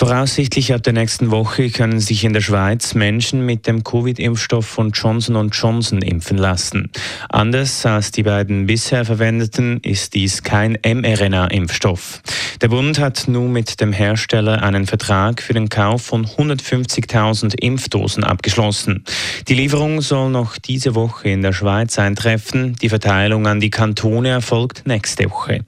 Voraussichtlich ab der nächsten Woche können sich in der Schweiz Menschen mit dem Covid-Impfstoff von Johnson Johnson impfen lassen. Anders als die beiden bisher verwendeten ist dies kein mRNA-Impfstoff. Der Bund hat nun mit dem Hersteller einen Vertrag für den Kauf von 150.000 Impfdosen abgeschlossen. Die Lieferung soll noch diese Woche in der Schweiz eintreffen. Die Verteilung an die Kantone erfolgt nächste Woche.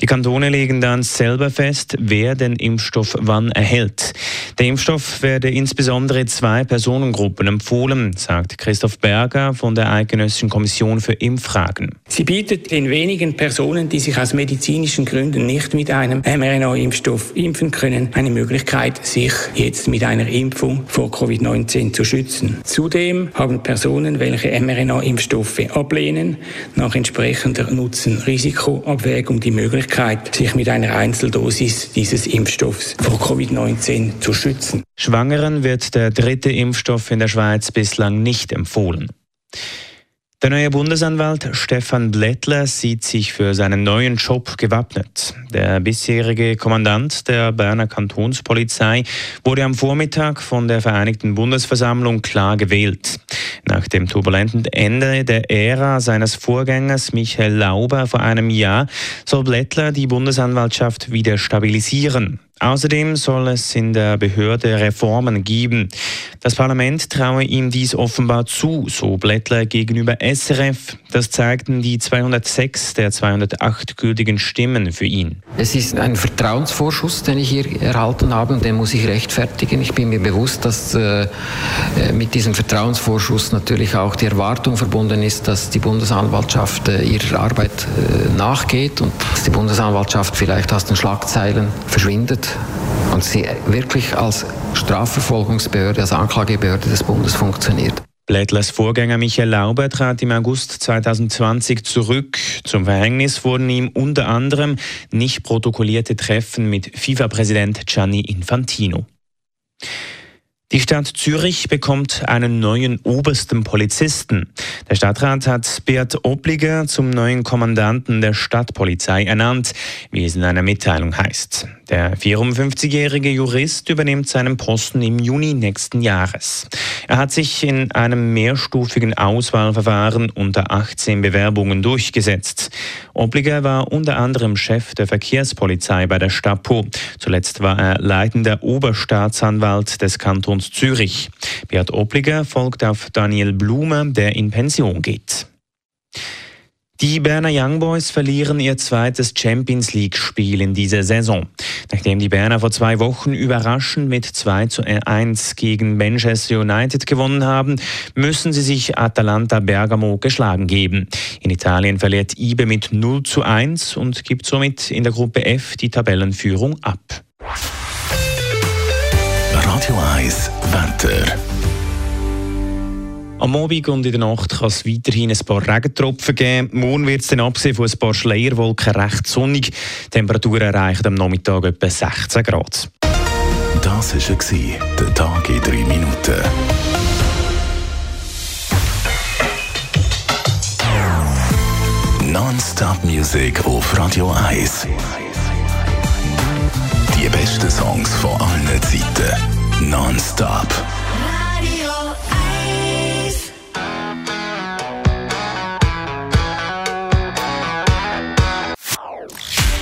Die Kantone legen dann selber fest, wer den Impfstoff wann erhält. Der Impfstoff werde insbesondere zwei Personengruppen empfohlen, sagt Christoph Berger von der Eidgenössischen Kommission für Impffragen. Sie bietet den wenigen Personen, die sich aus medizinischen Gründen nicht mit einem mRNA-Impfstoff impfen können, eine Möglichkeit, sich jetzt mit einer Impfung vor Covid-19 zu schützen. Zudem haben Personen, welche mRNA-Impfstoffe ablehnen, nach entsprechender Nutzen-Risikoabwägung die Möglichkeit, Möglichkeit, sich mit einer Einzeldosis dieses Impfstoffs vor Covid-19 zu schützen. Schwangeren wird der dritte Impfstoff in der Schweiz bislang nicht empfohlen. Der neue Bundesanwalt Stefan Blättler sieht sich für seinen neuen Job gewappnet. Der bisherige Kommandant der Berner Kantonspolizei wurde am Vormittag von der Vereinigten Bundesversammlung klar gewählt. Nach dem turbulenten Ende der Ära seines Vorgängers Michael Lauber vor einem Jahr soll Blättler die Bundesanwaltschaft wieder stabilisieren. Außerdem soll es in der Behörde Reformen geben. Das Parlament traue ihm dies offenbar zu, so Blättler gegenüber SRF. Das zeigten die 206 der 208 gültigen Stimmen für ihn. Es ist ein Vertrauensvorschuss, den ich hier erhalten habe und den muss ich rechtfertigen. Ich bin mir bewusst, dass äh, mit diesem Vertrauensvorschuss natürlich auch die Erwartung verbunden ist, dass die Bundesanwaltschaft äh, ihrer Arbeit äh, nachgeht und dass die Bundesanwaltschaft vielleicht aus den Schlagzeilen verschwindet und sie wirklich als Strafverfolgungsbehörde, als Anklagebehörde des Bundes funktioniert. Blättlers Vorgänger Michael Lauber trat im August 2020 zurück. Zum Verhängnis wurden ihm unter anderem nicht protokollierte Treffen mit FIFA-Präsident Gianni Infantino. Die Stadt Zürich bekommt einen neuen obersten Polizisten. Der Stadtrat hat Beat Obliger zum neuen Kommandanten der Stadtpolizei ernannt, wie es in einer Mitteilung heißt. Der 54-jährige Jurist übernimmt seinen Posten im Juni nächsten Jahres. Er hat sich in einem mehrstufigen Auswahlverfahren unter 18 Bewerbungen durchgesetzt. Obliger war unter anderem Chef der Verkehrspolizei bei der Stapo. Zuletzt war er leitender Oberstaatsanwalt des Kantons Zürich. Beat Obliger folgt auf Daniel Blume, der in Pension geht. Die Berner Young Boys verlieren ihr zweites Champions League-Spiel in dieser Saison. Nachdem die Berner vor zwei Wochen überraschend mit 2 zu 1 gegen Manchester United gewonnen haben, müssen sie sich Atalanta Bergamo geschlagen geben. In Italien verliert Ibe mit 0 zu 1 und gibt somit in der Gruppe F die Tabellenführung ab. Radio 1 Wetter. Am Abend und in der Nacht kann es weiterhin ein paar Regentropfen geben. Morgen wird es dann abgesehen von ein paar Schleierwolken recht sonnig. Die Temperaturen erreichen am Nachmittag etwa 16 Grad. Das war der Tag in drei Minuten. Non-Stop Music auf Radio 1. Die besten Songs von allen Zeiten. Non-Stop.